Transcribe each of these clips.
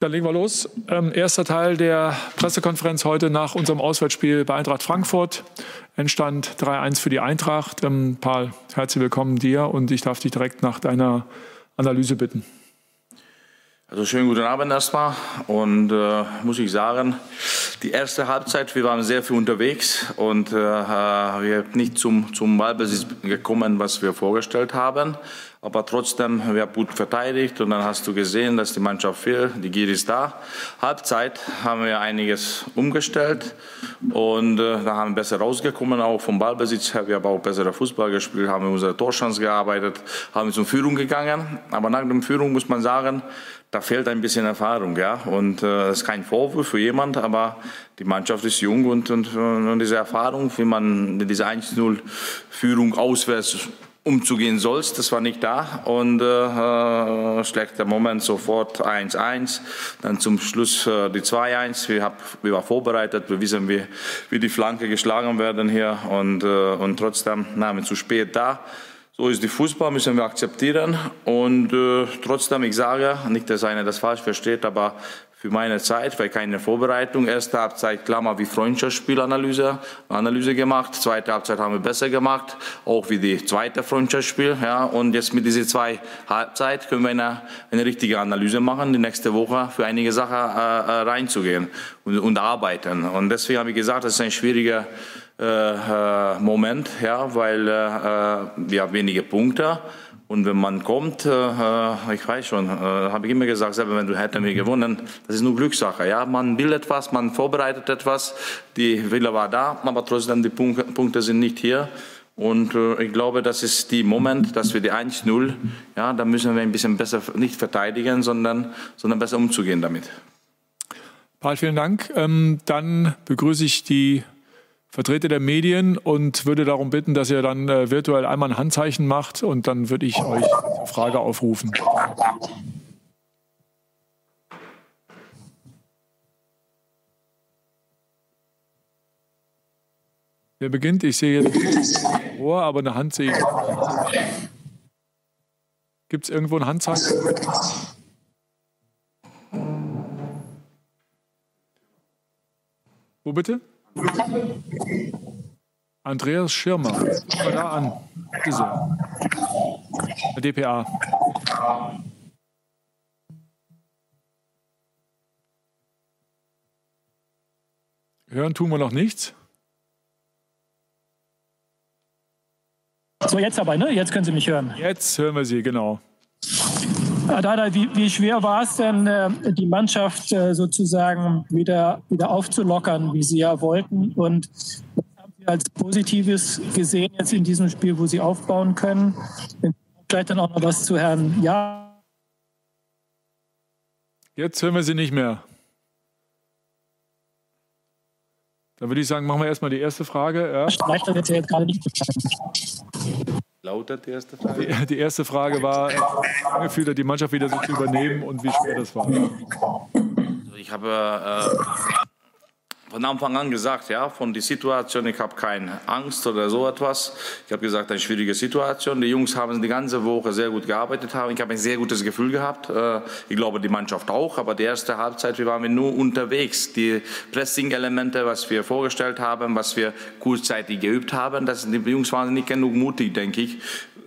Dann legen wir los. Ähm, erster Teil der Pressekonferenz heute nach unserem Auswärtsspiel bei Eintracht Frankfurt. Endstand 3-1 für die Eintracht. Ähm, Paul, herzlich willkommen dir und ich darf dich direkt nach deiner Analyse bitten. Also schönen guten Abend erstmal und äh, muss ich sagen, die erste Halbzeit, wir waren sehr viel unterwegs und äh, wir sind nicht zum, zum Ballbesitz gekommen, was wir vorgestellt haben. Aber trotzdem, wir haben gut verteidigt und dann hast du gesehen, dass die Mannschaft will, die Gier ist da. Halbzeit haben wir einiges umgestellt und äh, da haben wir besser rausgekommen, auch vom Ballbesitz her. Wir haben auch bessere Fußball gespielt, haben unsere Torchance gearbeitet, haben zur Führung gegangen. Aber nach der Führung muss man sagen, da fehlt ein bisschen Erfahrung, ja. Und äh, das ist kein Vorwurf für jemand, aber die Mannschaft ist jung und, und, und diese Erfahrung, wie man diese 1-0-Führung auswärts umzugehen sollst. Das war nicht da und äh, schlechter Moment sofort 1-1, dann zum Schluss äh, die 2-1. Wir, hab, wir waren vorbereitet, wir wissen, wie, wie die Flanke geschlagen werden hier und, äh, und trotzdem nahmen zu spät da. So ist die Fußball, müssen wir akzeptieren und äh, trotzdem, ich sage, nicht, dass einer das falsch versteht, aber für meine Zeit, weil keine Vorbereitung. Erste Halbzeit, Klammer, wie Freundschaftsspielanalyse Analyse gemacht. Zweite Halbzeit haben wir besser gemacht, auch wie die zweite Freundschaftsspiel. Ja, und jetzt mit dieser zwei Halbzeit können wir eine, eine richtige Analyse machen, die nächste Woche für einige Sachen äh, äh reinzugehen und, und arbeiten. Und deswegen habe ich gesagt, das ist ein schwieriger äh, äh Moment, ja, weil äh, äh, wir haben wenige Punkte. Und wenn man kommt, äh, äh, ich weiß schon, äh, habe ich immer gesagt, selber wenn du hätten wir gewonnen, das ist nur Glückssache. Ja, man will etwas, man vorbereitet etwas, die Wille war da, aber trotzdem die Punkte, Punkte sind nicht hier. Und äh, ich glaube, das ist der Moment, dass wir die 1-0, ja, da müssen wir ein bisschen besser nicht verteidigen, sondern, sondern besser umzugehen damit. Paul, vielen Dank. Ähm, dann begrüße ich die Vertreter der Medien und würde darum bitten, dass ihr dann äh, virtuell einmal ein Handzeichen macht und dann würde ich euch eine Frage aufrufen. Wer beginnt? Ich sehe jetzt Ohr, aber eine Hand sehe ich. Gibt es irgendwo ein Handzeichen? Wo bitte? Andreas Schirmer, mal da an. Der DPA. Hören tun wir noch nichts. So, jetzt aber, ne? Jetzt können Sie mich hören. Jetzt hören wir Sie, genau. Dada, wie, wie schwer war es denn, äh, die Mannschaft äh, sozusagen wieder, wieder aufzulockern, wie Sie ja wollten? Und was haben Sie als Positives gesehen jetzt in diesem Spiel, wo Sie aufbauen können? Vielleicht dann auch noch was zu Herrn Ja. Jetzt hören wir Sie nicht mehr. Dann würde ich sagen, machen wir erstmal die erste Frage. Ja. Vielleicht hat jetzt gerade nicht lautet die erste Frage? Die, die erste Frage war, Gefühl hat die Mannschaft wieder so zu übernehmen und wie schwer das war. Also ich habe äh, von Anfang an gesagt, ja, von der Situation, ich habe keine Angst oder so etwas. Ich habe gesagt, eine schwierige Situation. Die Jungs haben die ganze Woche sehr gut gearbeitet haben. Ich habe ein sehr gutes Gefühl gehabt. Äh, ich glaube, die Mannschaft auch. Aber die erste Halbzeit, wir waren nur unterwegs. Die Pressing-Elemente, was wir vorgestellt haben, was wir kurzzeitig geübt haben, das, die Jungs waren nicht genug mutig, denke ich,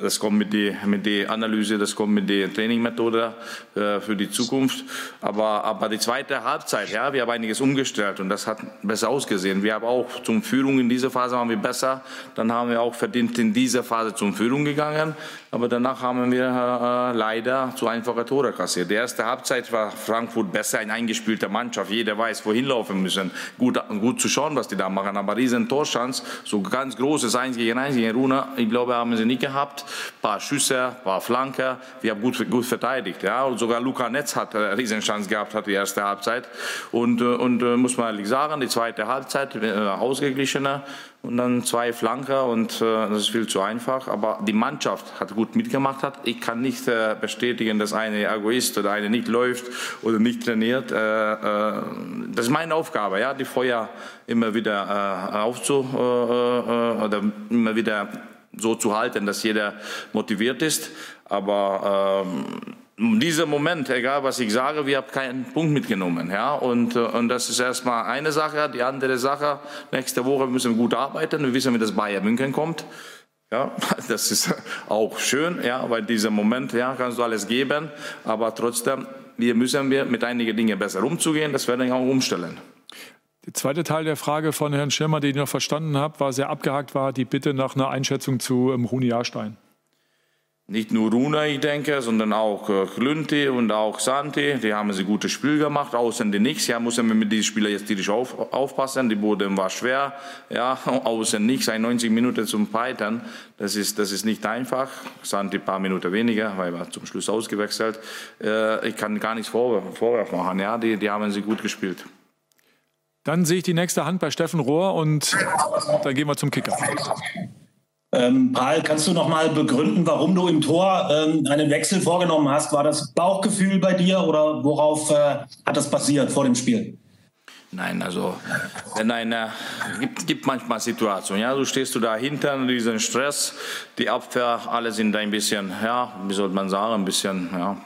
das kommt mit der mit die Analyse, das kommt mit der Trainingmethode äh, für die Zukunft. Aber, aber die zweite Halbzeit, ja, wir haben einiges umgestellt und das hat besser ausgesehen. Wir haben auch zum Führung in dieser Phase waren wir besser. Dann haben wir auch verdient in dieser Phase zum Führung gegangen. Aber danach haben wir äh, leider zu einfache Tore kassiert. Die erste Halbzeit war Frankfurt besser, eine eingespielte Mannschaft. Jeder weiß, wohin laufen müssen. Gut, gut zu schauen, was die da machen. Aber riesen Torschance, so ganz großes 1 gegen 1 gegen Runa, ich glaube, haben sie nicht gehabt. Paar Schüsse, paar Flanker. Wir haben gut, gut verteidigt. Ja. Und sogar Luca Netz hat eine Riesenchance gehabt, hat die erste Halbzeit. Und, äh, und äh, muss man ehrlich sagen, die zweite Halbzeit äh, ausgeglichener und dann zwei Flanker und äh, das ist viel zu einfach. Aber die Mannschaft hat gut mitgemacht. Hat. Ich kann nicht äh, bestätigen, dass eine Egoist oder eine nicht läuft oder nicht trainiert. Äh, äh, das ist meine Aufgabe, ja, die Feuer immer wieder äh, aufzu äh, äh, oder immer wieder so zu halten, dass jeder motiviert ist. Aber ähm, dieser Moment, egal was ich sage, wir haben keinen Punkt mitgenommen. Ja? Und, äh, und das ist erstmal eine Sache. Die andere Sache, nächste Woche müssen wir gut arbeiten. Wir wissen, wie das Bayern München kommt. Ja, das ist auch schön, ja, weil dieser Moment, ja, kannst du alles geben, aber trotzdem, wir müssen wir mit einigen Dingen besser umzugehen, das werden wir auch umstellen. Der zweite Teil der Frage von Herrn Schirmer, den ich noch verstanden habe, war sehr abgehakt, war die Bitte nach einer Einschätzung zu ähm, Rune Jahrstein nicht nur Runa, ich denke, sondern auch äh, Klünti und auch Santi. Die haben sie gutes Spiel gemacht, außen die nichts. Ja, muss man mit diesen Spielern jetzt tierisch auf, aufpassen. Die Boden war schwer. Ja, außen nichts, 90 Minuten zum Peitern. Das ist, das ist nicht einfach. Santi ein paar Minuten weniger, weil er zum Schluss ausgewechselt. Äh, ich kann gar nichts Vorwurf machen. Ja, die, die haben sie gut gespielt. Dann sehe ich die nächste Hand bei Steffen Rohr und dann gehen wir zum Kicker. Ähm, Paul, kannst du noch mal begründen, warum du im Tor ähm, einen Wechsel vorgenommen hast? War das Bauchgefühl bei dir oder worauf äh, hat das passiert vor dem Spiel? Nein, also wenn eine gibt, gibt manchmal Situationen, ja, du stehst du da hinter diesen Stress, die Abwehr, alle sind ein bisschen, ja, wie soll man sagen, ein bisschen, ja,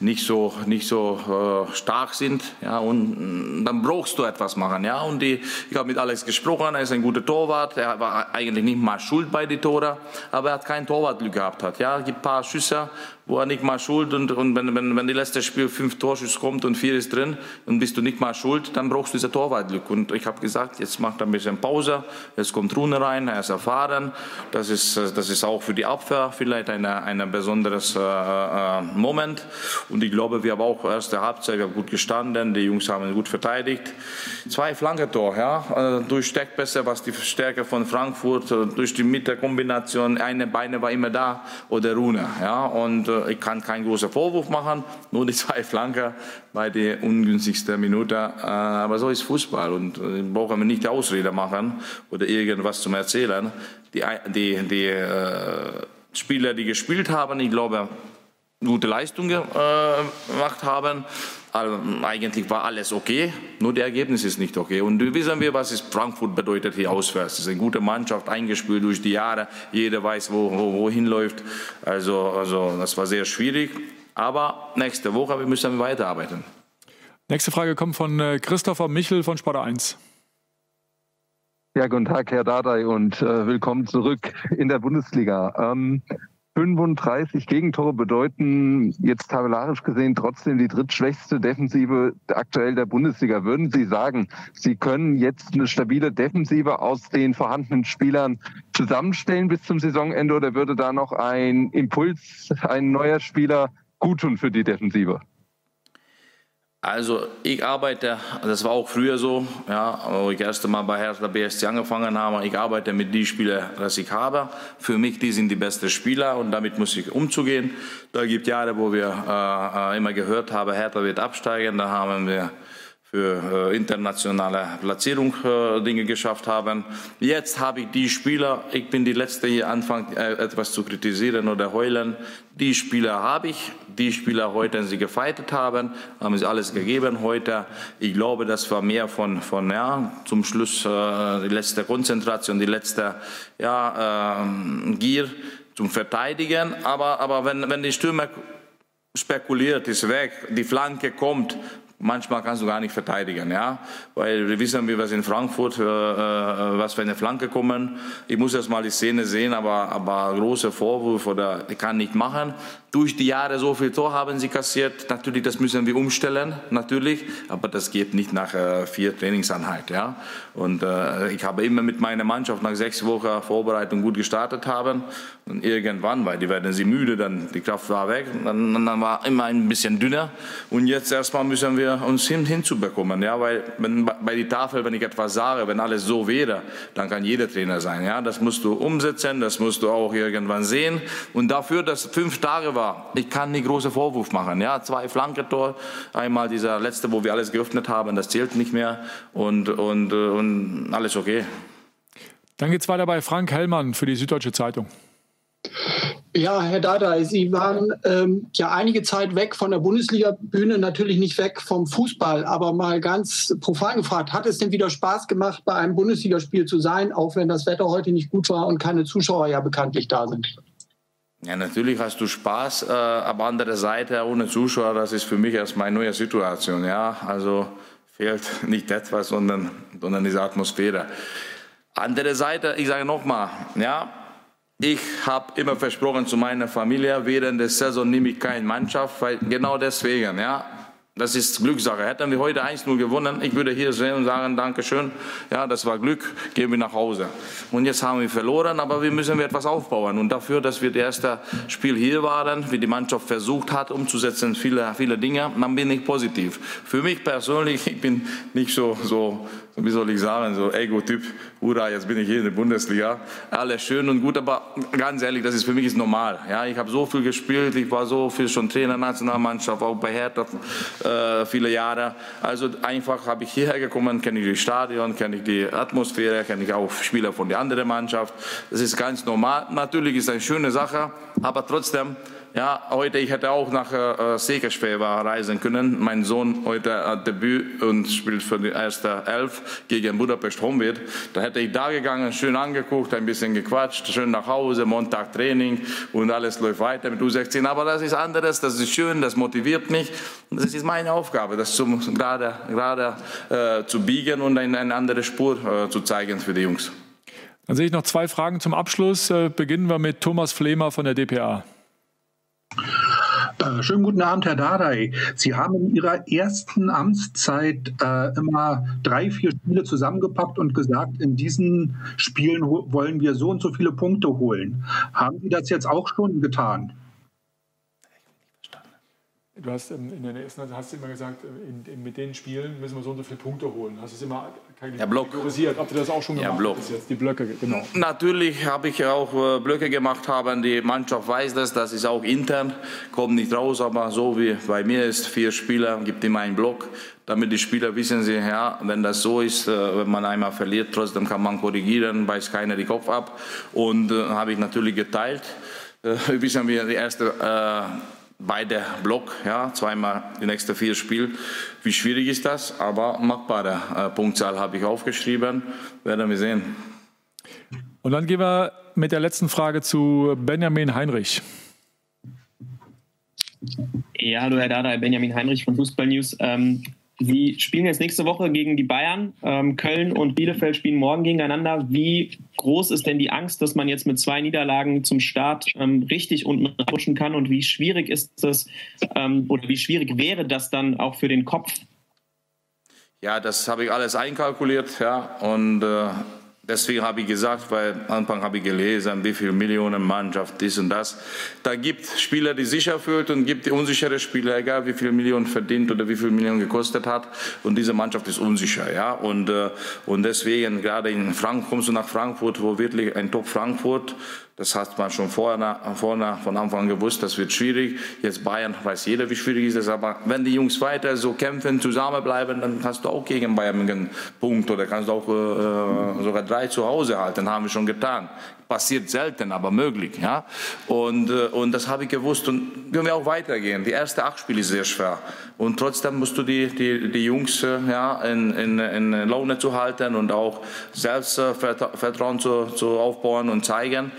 nicht so, nicht so äh, stark sind. Ja, und mm, dann brauchst du etwas machen. Ja, und die, ich habe mit Alex gesprochen, er ist ein guter Torwart. Er war eigentlich nicht mal schuld bei den Toren, aber er hat kein Torwartglück gehabt. Hat. Ja, es gibt ein paar Schüsse, wo er nicht mal schuld und, und wenn, wenn, wenn die letzte Spiel fünf Torschüsse kommt und vier ist drin und bist du nicht mal schuld, dann brauchst du diese Torwartglück. Und ich habe gesagt, jetzt macht er ein bisschen Pause, jetzt kommt Rune rein, er ist erfahren. Das ist, das ist auch für die Abwehr vielleicht ein eine besonderes äh, äh, Moment. Und ich glaube, wir haben auch erste Halbzeit, wir haben gut gestanden, die Jungs haben gut verteidigt. Zwei Flankentor, ja, äh, durch Steckpässe, was die Stärke von Frankfurt, äh, durch die Mittelkombination, eine Beine war immer da oder Rune, ja, und äh, ich kann keinen großen Vorwurf machen, nur die zwei Flanker bei der ungünstigsten Minute. Aber so ist Fußball und äh, brauchen wir nicht Ausrede machen oder irgendwas zum Erzählen. Die, die, die Spieler, die gespielt haben, ich glaube, gute Leistung äh, gemacht haben. Also, eigentlich war alles okay, nur das Ergebnis ist nicht okay. Und wissen wir, was es Frankfurt bedeutet hier auswärts. Es ist eine gute Mannschaft, eingespielt durch die Jahre. Jeder weiß, wo, wo, wohin läuft. Also, also das war sehr schwierig. Aber nächste Woche wir müssen wir weiterarbeiten. Nächste Frage kommt von äh, Christopher Michel von Sport 1. Ja, guten Tag, Herr Dardai, und äh, willkommen zurück in der Bundesliga. Ähm, 35 Gegentore bedeuten jetzt tabellarisch gesehen trotzdem die drittschwächste Defensive aktuell der Bundesliga. Würden Sie sagen, Sie können jetzt eine stabile Defensive aus den vorhandenen Spielern zusammenstellen bis zum Saisonende oder würde da noch ein Impuls, ein neuer Spieler gut tun für die Defensive? Also ich arbeite, das war auch früher so, ja, wo ich erst einmal bei Hertha BSC angefangen habe, ich arbeite mit den Spielern, die ich habe. Für mich, die sind die besten Spieler und damit muss ich umzugehen. Da gibt Jahre, wo wir äh, äh immer gehört haben, Hertha wird absteigen, da haben wir für äh, internationale Platzierung äh, Dinge geschafft haben. Jetzt habe ich die Spieler, ich bin die Letzte hier anfangen äh, etwas zu kritisieren oder heulen. Die Spieler habe ich, die Spieler heute, sie gefeitet haben, haben sie alles gegeben heute. Ich glaube, das war mehr von, von ja, zum Schluss die letzte Konzentration, die letzte ja, äh, Gier zum Verteidigen. Aber, aber wenn, wenn die Stürmer spekuliert, ist weg, die Flanke kommt, manchmal kannst du gar nicht verteidigen, ja, weil wir wissen, wie wir in Frankfurt, äh, äh, was für eine Flanke kommen. Ich muss erst mal die Szene sehen, aber, aber große Vorwürfe oder ich kann nicht machen durch die Jahre so viel Tor haben sie kassiert. Natürlich, das müssen wir umstellen, natürlich, aber das geht nicht nach äh, vier Trainingseinheiten. Ja? Und äh, ich habe immer mit meiner Mannschaft nach sechs Wochen Vorbereitung gut gestartet haben und irgendwann, weil die werden sie müde, dann die Kraft war weg, dann, dann war immer ein bisschen dünner und jetzt erstmal müssen wir uns hin, hinzubekommen, ja, weil wenn, bei der Tafel, wenn ich etwas sage, wenn alles so wäre, dann kann jeder Trainer sein, ja, das musst du umsetzen, das musst du auch irgendwann sehen und dafür, dass fünf Tage war, war. Ich kann nie große Vorwurf machen. Ja, zwei Flankentor, einmal dieser letzte, wo wir alles geöffnet haben, das zählt nicht mehr und, und, äh, und alles okay. Dann geht es weiter bei Frank Hellmann für die Süddeutsche Zeitung. Ja, Herr Dada, Sie waren ähm, ja einige Zeit weg von der Bundesliga-Bühne, natürlich nicht weg vom Fußball, aber mal ganz profan gefragt, hat es denn wieder Spaß gemacht, bei einem Bundesligaspiel zu sein, auch wenn das Wetter heute nicht gut war und keine Zuschauer ja bekanntlich da sind? Ja, natürlich hast du Spaß, äh, aber andere Seite ohne Zuschauer, das ist für mich erstmal eine neue Situation. Ja, also fehlt nicht etwas, sondern, sondern diese Atmosphäre. Andere Seite, ich sage nochmal, ja, ich habe immer versprochen zu meiner Familie, während der Saison nehme ich keine Mannschaft, weil genau deswegen, ja, das ist Glückssache. Hätten wir heute 1-0 gewonnen, ich würde hier sehen und sagen, Dankeschön, ja, das war Glück, gehen wir nach Hause. Und jetzt haben wir verloren, aber wir müssen etwas aufbauen. Und dafür, dass wir das erste Spiel hier waren, wie die Mannschaft versucht hat, umzusetzen, viele, viele Dinge, dann bin ich positiv. Für mich persönlich, ich bin nicht so, so wie soll ich sagen, so Ego-Typ, hurra, jetzt bin ich hier in der Bundesliga. Alles schön und gut, aber ganz ehrlich, das ist für mich ist normal. Ja, ich habe so viel gespielt, ich war so viel schon Trainer Nationalmannschaft, auch bei Hertha äh, viele Jahre. Also einfach habe ich hierher gekommen, kenne ich das Stadion, kenne ich die Atmosphäre, kenne ich auch Spieler von der anderen Mannschaft. Das ist ganz normal. Natürlich ist es eine schöne Sache, aber trotzdem ja, heute, ich hätte auch nach äh, Segerschweber reisen können. Mein Sohn heute hat Debüt und spielt für die erste Elf gegen Budapest Homewit. Da hätte ich da gegangen, schön angeguckt, ein bisschen gequatscht, schön nach Hause, Montag Training und alles läuft weiter mit U16. Aber das ist anderes, das ist schön, das motiviert mich. Das ist meine Aufgabe, das zum, gerade, gerade äh, zu biegen und eine, eine andere Spur äh, zu zeigen für die Jungs. Dann sehe ich noch zwei Fragen zum Abschluss. Äh, beginnen wir mit Thomas Flemer von der DPA. Äh, schönen guten Abend, Herr Dardai. Sie haben in Ihrer ersten Amtszeit äh, immer drei, vier Spiele zusammengepackt und gesagt, in diesen Spielen wollen wir so und so viele Punkte holen. Haben Sie das jetzt auch schon getan? Du hast in der ersten hast du immer gesagt, äh, in, in, mit den Spielen müssen wir so und so viele Punkte holen. Hast du es immer ja, Block. kategorisiert? Habt ihr das auch schon gemacht? Ja, Block. Jetzt die Blöcke, genau. Natürlich habe ich auch äh, Blöcke gemacht, haben die Mannschaft weiß das, das ist auch intern, kommt nicht raus, aber so wie bei mir ist, vier Spieler, gibt immer einen Block, damit die Spieler wissen sie, ja, wenn das so ist, äh, wenn man einmal verliert, trotzdem kann man korrigieren, beißt keiner den Kopf ab. Und äh, habe ich natürlich geteilt. Äh, wissen wir die erste äh, beide Block, ja, zweimal die nächsten vier Spiele. Wie schwierig ist das? Aber machbare äh, Punktzahl habe ich aufgeschrieben. Werden wir sehen. Und dann gehen wir mit der letzten Frage zu Benjamin Heinrich. Ja, hallo Herr Dada, Benjamin Heinrich von Fußball News. Ähm, Sie spielen jetzt nächste Woche gegen die Bayern. Ähm, Köln und Bielefeld spielen morgen gegeneinander. Wie groß ist denn die Angst, dass man jetzt mit zwei Niederlagen zum Start ähm, richtig unten rutschen kann? Und wie schwierig ist das ähm, oder wie schwierig wäre das dann auch für den Kopf? Ja, das habe ich alles einkalkuliert. Ja, und äh, Deswegen habe ich gesagt, weil am Anfang habe ich gelesen, wie viele Millionen Mannschaft, dies und das. Da gibt Spieler, die sicher fühlt und gibt unsichere Spieler, egal wie viele Millionen verdient oder wie viele Millionen gekostet hat. Und diese Mannschaft ist unsicher, ja. Und, äh, und deswegen, gerade in Frankfurt, kommst du nach Frankfurt, wo wirklich ein Top Frankfurt das hat man schon vorne, vorne von Anfang an gewusst, das wird schwierig. Jetzt Bayern weiß jeder, wie schwierig ist es. Aber wenn die Jungs weiter so kämpfen, zusammenbleiben, dann hast du auch gegen Bayern einen Punkt oder kannst auch äh, sogar drei zu Hause halten. Haben wir schon getan passiert selten, aber möglich. Ja? Und, äh, und das habe ich gewusst und können wir auch weitergehen. Die erste acht Spiele ist sehr schwer und trotzdem musst du die, die, die Jungs äh, ja, in, in, in Laune zu halten und auch Selbstvertrauen zu, zu aufbauen und zeigen.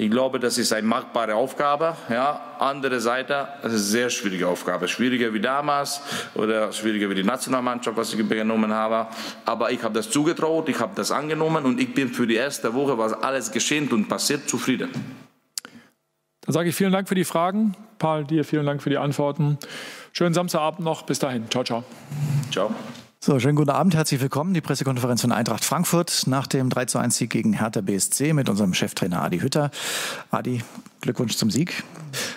Ich glaube, das ist eine machbare Aufgabe. Ja? Andere Seite, es ist eine sehr schwierige Aufgabe. Schwieriger wie damals oder schwieriger wie die Nationalmannschaft, was ich genommen habe. Aber ich habe das zugetraut, ich habe das angenommen und ich bin für die erste Woche, was alles geschehen und passiert, zufrieden. Dann sage ich vielen Dank für die Fragen. Paul, dir vielen Dank für die Antworten. Schönen Samstagabend noch. Bis dahin. Ciao, ciao. Ciao. So, schönen guten Abend, herzlich willkommen. Die Pressekonferenz von Eintracht Frankfurt nach dem 3 zu 1 Sieg gegen Hertha BSC mit unserem Cheftrainer Adi Hütter. Adi, Glückwunsch zum Sieg.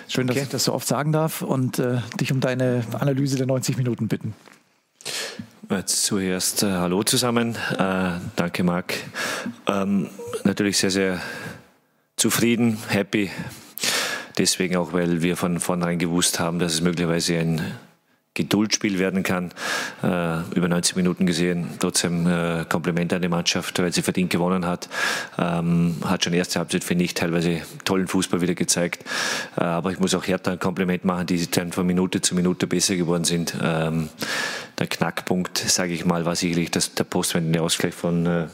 Schön, dass okay. ich das so oft sagen darf und äh, dich um deine Analyse der 90 Minuten bitten. Zuerst äh, Hallo zusammen. Äh, danke, Marc. Ähm, natürlich sehr, sehr zufrieden, happy. Deswegen auch, weil wir von vornherein gewusst haben, dass es möglicherweise ein Geduldsspiel werden kann. Äh, über 90 Minuten gesehen. Trotzdem äh, Kompliment an die Mannschaft, weil sie verdient gewonnen hat. Ähm, hat schon erste Halbzeit, finde ich, teilweise tollen Fußball wieder gezeigt. Äh, aber ich muss auch Hertha ein Kompliment machen, die dann von Minute zu Minute besser geworden sind. Ähm, der Knackpunkt, sage ich mal, war sicherlich das, der postwendende Ausgleich von äh,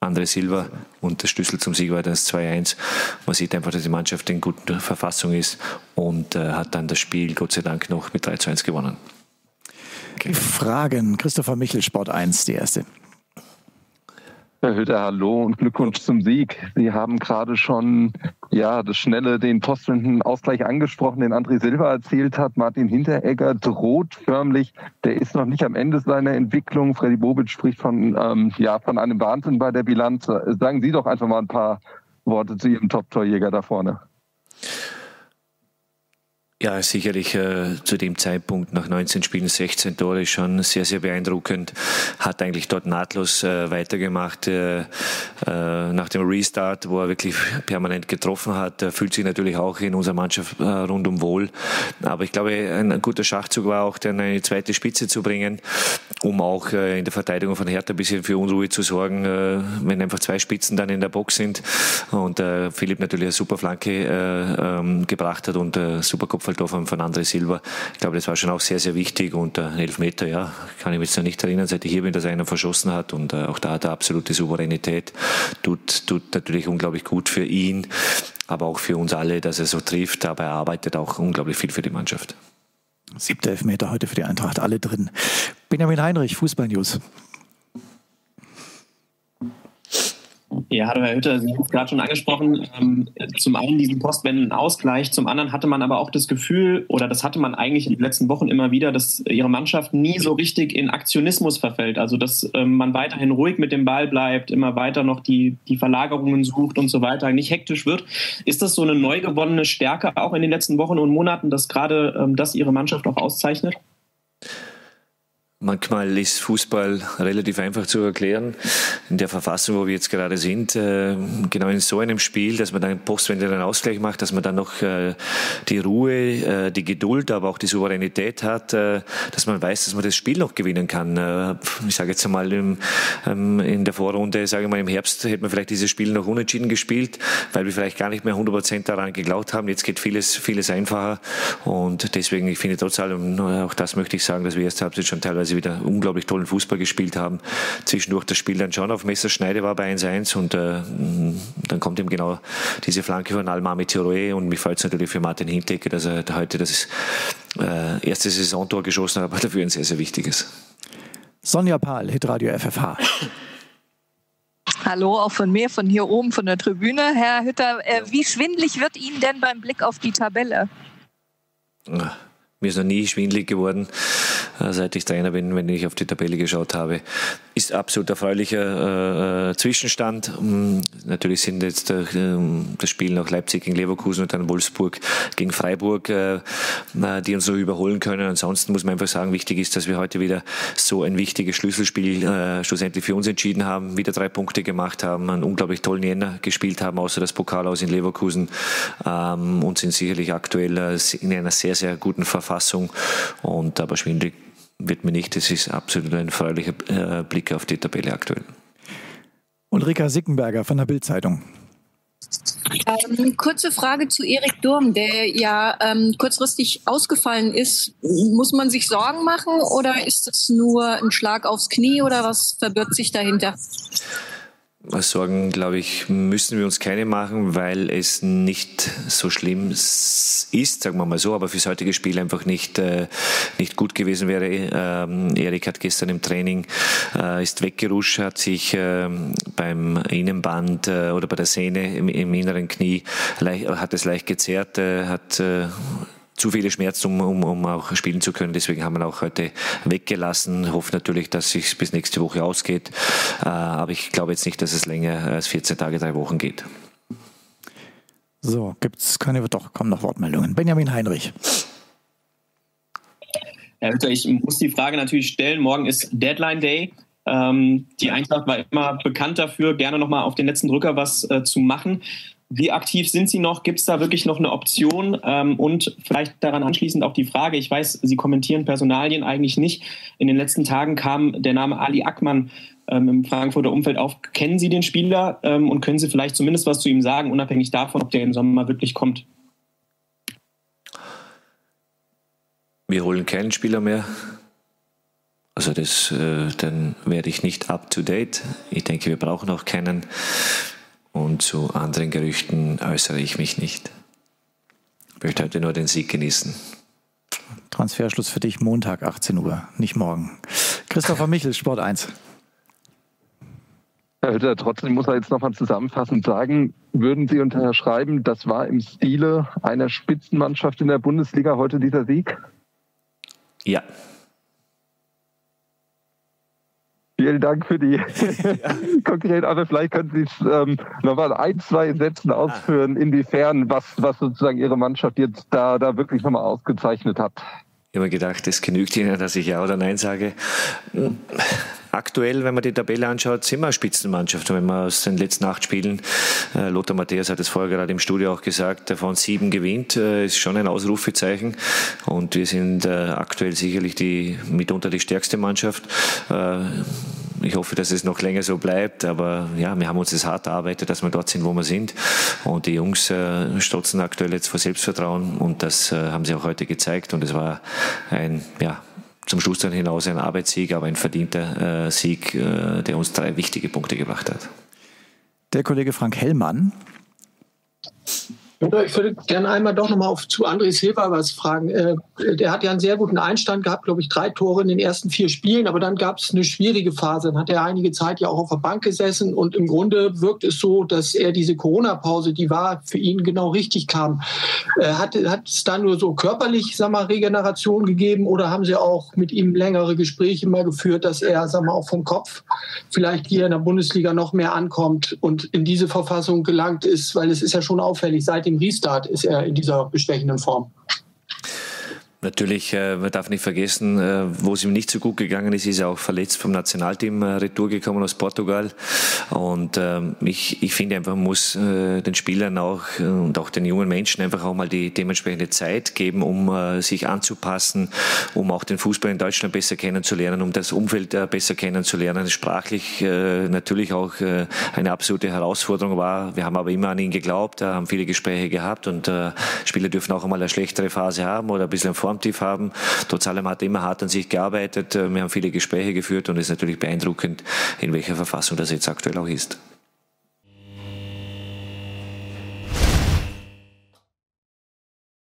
André Silva und der Schlüssel zum Sieg war das 2-1. Man sieht einfach, dass die Mannschaft in guter Verfassung ist und äh, hat dann das Spiel Gott sei Dank noch mit 3-1 gewonnen. Okay. Fragen. Christopher Michel, Sport 1, die erste. Herr Hütter, hallo und Glückwunsch zum Sieg. Sie haben gerade schon ja das schnelle, den Postwenden-Ausgleich angesprochen, den André Silva erzielt hat. Martin Hinteregger droht förmlich. Der ist noch nicht am Ende seiner Entwicklung. Freddy Bobic spricht von ähm, ja von einem Wahnsinn bei der Bilanz. Sagen Sie doch einfach mal ein paar Worte zu Ihrem Top-Torjäger da vorne. Ja, sicherlich äh, zu dem Zeitpunkt nach 19 Spielen 16 Tore schon sehr, sehr beeindruckend. Hat eigentlich dort nahtlos äh, weitergemacht äh, äh nach dem Restart, wo er wirklich permanent getroffen hat. Fühlt sich natürlich auch in unserer Mannschaft äh, rundum wohl. Aber ich glaube, ein, ein, guter Schachzug war auch, dann eine zweite Spitze zu bringen, um auch äh, in der Verteidigung von Hertha ein bisschen für Unruhe zu sorgen, wenn einfach zwei Spitzen dann in der Box sind. Und Philipp natürlich eine super Flanke ähm, gebracht hat und super Kopf Kopfballtor von, André Silva. Ich glaube, das war schon auch sehr, sehr wichtig und äh, ein Elfmeter, ja, kann ich mich jetzt noch nicht erinnern, seit ich hier bin, dass einer verschossen hat und äh, auch da hat er absolute Souveränität. Tut, tut natürlich unglaublich gut für ihn, aber auch für uns alle, dass er so trifft, aber er arbeitet auch unglaublich viel für die Mannschaft. Siebter Elfmeter heute für die Eintracht, alle drin. Benjamin Heinrich, Fußball News. Ja, hallo Herr Hütter, Sie haben es gerade schon angesprochen. Ähm, zum einen diesen postwendenden Ausgleich, zum anderen hatte man aber auch das Gefühl, oder das hatte man eigentlich in den letzten Wochen immer wieder, dass Ihre Mannschaft nie so richtig in Aktionismus verfällt. Also dass ähm, man weiterhin ruhig mit dem Ball bleibt, immer weiter noch die, die Verlagerungen sucht und so weiter, nicht hektisch wird. Ist das so eine neu gewonnene Stärke auch in den letzten Wochen und Monaten, dass gerade ähm, das Ihre Mannschaft auch auszeichnet? Manchmal ist Fußball relativ einfach zu erklären. In der Verfassung, wo wir jetzt gerade sind, äh, genau in so einem Spiel, dass man dann postwendend einen Ausgleich macht, dass man dann noch äh, die Ruhe, äh, die Geduld, aber auch die Souveränität hat, dass man weiß, dass man das Spiel noch gewinnen kann. Ich sage jetzt einmal ähm, in der Vorrunde, sage ich mal im Herbst, hätte man vielleicht dieses Spiel noch unentschieden gespielt, weil wir vielleicht gar nicht mehr 100 Prozent daran geglaubt haben. Jetzt geht vieles, vieles einfacher und deswegen, ich finde trotz allem, auch das möchte ich sagen, dass wir erst Halbzeit schon teilweise sie wieder unglaublich tollen Fußball gespielt haben. Zwischendurch das Spiel dann schon auf Messerschneide war bei 1-1 und äh, dann kommt eben genau diese Flanke von Almami Tiroe und mir freut es natürlich für Martin Hintecker, dass er heute das äh, erste Saisontor geschossen hat, aber dafür ein sehr, sehr wichtiges. Sonja Pahl, Hitradio FFH. Hallo, auch von mir, von hier oben, von der Tribüne. Herr Hütter, äh, wie schwindlig wird Ihnen denn beim Blick auf die Tabelle? Mir ist noch nie schwindlig geworden, äh, seit ich Trainer bin, wenn ich auf die Tabelle geschaut habe. Ist absolut erfreulicher äh, äh Zwischenstand. Um, natürlich sind jetzt äh, das Spiel nach Leipzig gegen Leverkusen und dann Wolfsburg gegen Freiburg, äh, die uns noch überholen können. Ansonsten muss man einfach sagen, wichtig ist, dass wir heute wieder so ein wichtiges Schlüsselspiel äh, schlussendlich für uns entschieden haben, wieder drei Punkte gemacht haben, einen unglaublich tollen Jänner gespielt haben, außer das Pokal aus in Leverkusen ähm, und sind sicherlich aktuell in einer sehr, sehr guten Verfassung. Und aber schwindlig wird mir nicht. Es ist absolut ein freulicher äh, Blick auf die Tabelle aktuell. Ulrika Sickenberger von der Bildzeitung. Ähm, kurze Frage zu Erik Durm, der ja ähm, kurzfristig ausgefallen ist. Muss man sich Sorgen machen oder ist das nur ein Schlag aufs Knie oder was verbirgt sich dahinter? Sorgen, glaube ich, müssen wir uns keine machen, weil es nicht so schlimm ist, sagen wir mal so, aber fürs heutige Spiel einfach nicht, äh, nicht gut gewesen wäre. Ähm, Erik hat gestern im Training, äh, ist weggeruscht, hat sich äh, beim Innenband äh, oder bei der Sehne im, im inneren Knie, hat es leicht gezerrt, äh, hat äh, zu viele Schmerzen, um, um, um auch spielen zu können. Deswegen haben wir auch heute weggelassen. Hoffe natürlich, dass es bis nächste Woche ausgeht. Äh, aber ich glaube jetzt nicht, dass es länger als 14 Tage, drei Wochen geht. So, gibt es keine, doch, kommen noch Wortmeldungen. Benjamin Heinrich. Herr Hütter, ich muss die Frage natürlich stellen. Morgen ist Deadline Day. Ähm, die Eintracht war immer bekannt dafür, gerne nochmal auf den letzten Drücker was äh, zu machen. Wie aktiv sind Sie noch? Gibt es da wirklich noch eine Option? Ähm, und vielleicht daran anschließend auch die Frage, ich weiß, Sie kommentieren Personalien eigentlich nicht. In den letzten Tagen kam der Name Ali Ackmann ähm, im Frankfurter Umfeld auf. Kennen Sie den Spieler ähm, und können Sie vielleicht zumindest was zu ihm sagen, unabhängig davon, ob der im Sommer wirklich kommt? Wir holen keinen Spieler mehr. Also das, äh, dann werde ich nicht up to date. Ich denke, wir brauchen auch keinen. Und zu anderen Gerüchten äußere ich mich nicht. Ich möchte heute nur den Sieg genießen. Transferschluss für dich Montag 18 Uhr, nicht morgen. Christopher Michel, Sport 1. Herr Hütter, trotzdem muss er jetzt nochmal zusammenfassend sagen, würden Sie unterschreiben, das war im Stile einer Spitzenmannschaft in der Bundesliga heute dieser Sieg? Ja. Vielen Dank für die ja. konkret, aber vielleicht können Sie es ähm, nochmal ein, zwei Sätzen ausführen, inwiefern, was, was sozusagen Ihre Mannschaft jetzt da, da wirklich nochmal ausgezeichnet hat. Ich habe mir gedacht, es genügt Ihnen, dass ich Ja oder Nein sage. Aktuell, wenn man die Tabelle anschaut, sind wir eine Spitzenmannschaft. Wenn man aus den letzten acht Spielen, äh, Lothar Matthäus hat es vorher gerade im Studio auch gesagt, davon sieben gewinnt, äh, ist schon ein Ausrufezeichen. Und wir sind äh, aktuell sicherlich die mitunter die stärkste Mannschaft. Äh, ich hoffe, dass es noch länger so bleibt, aber ja, wir haben uns das hart erarbeitet, dass wir dort sind, wo wir sind. Und die Jungs äh, strotzen aktuell jetzt vor Selbstvertrauen und das äh, haben sie auch heute gezeigt. Und es war ein, ja, zum Schluss dann hinaus ein Arbeitssieg, aber ein verdienter äh, Sieg, äh, der uns drei wichtige Punkte gebracht hat. Der Kollege Frank Hellmann ich würde gerne einmal doch nochmal auf zu André Silva was fragen. Äh, der hat ja einen sehr guten Einstand gehabt, glaube ich, drei Tore in den ersten vier Spielen, aber dann gab es eine schwierige Phase. Dann hat er einige Zeit ja auch auf der Bank gesessen und im Grunde wirkt es so, dass er diese Corona-Pause, die war für ihn genau richtig kam. Äh, hat, hat es da nur so körperlich, sag mal, Regeneration gegeben oder haben Sie auch mit ihm längere Gespräche mal geführt, dass er, sag mal, auch vom Kopf vielleicht hier in der Bundesliga noch mehr ankommt und in diese Verfassung gelangt ist, weil es ist ja schon auffällig, seit dem Restart ist er in dieser bestechenden Form. Natürlich, äh, man darf nicht vergessen, äh, wo es ihm nicht so gut gegangen ist, ist er auch verletzt vom Nationalteam äh, retour gekommen aus Portugal. Und ähm, ich, ich finde einfach, man muss den Spielern auch und auch den jungen Menschen einfach auch mal die dementsprechende Zeit geben, um sich anzupassen, um auch den Fußball in Deutschland besser kennenzulernen, um das Umfeld besser kennenzulernen. Sprachlich natürlich auch eine absolute Herausforderung war. Wir haben aber immer an ihn geglaubt, haben viele Gespräche gehabt und Spieler dürfen auch einmal eine schlechtere Phase haben oder ein bisschen Formtief haben. Trotz allem hat er immer hart an sich gearbeitet. Wir haben viele Gespräche geführt und es ist natürlich beeindruckend, in welcher Verfassung das jetzt aktuell auch ist.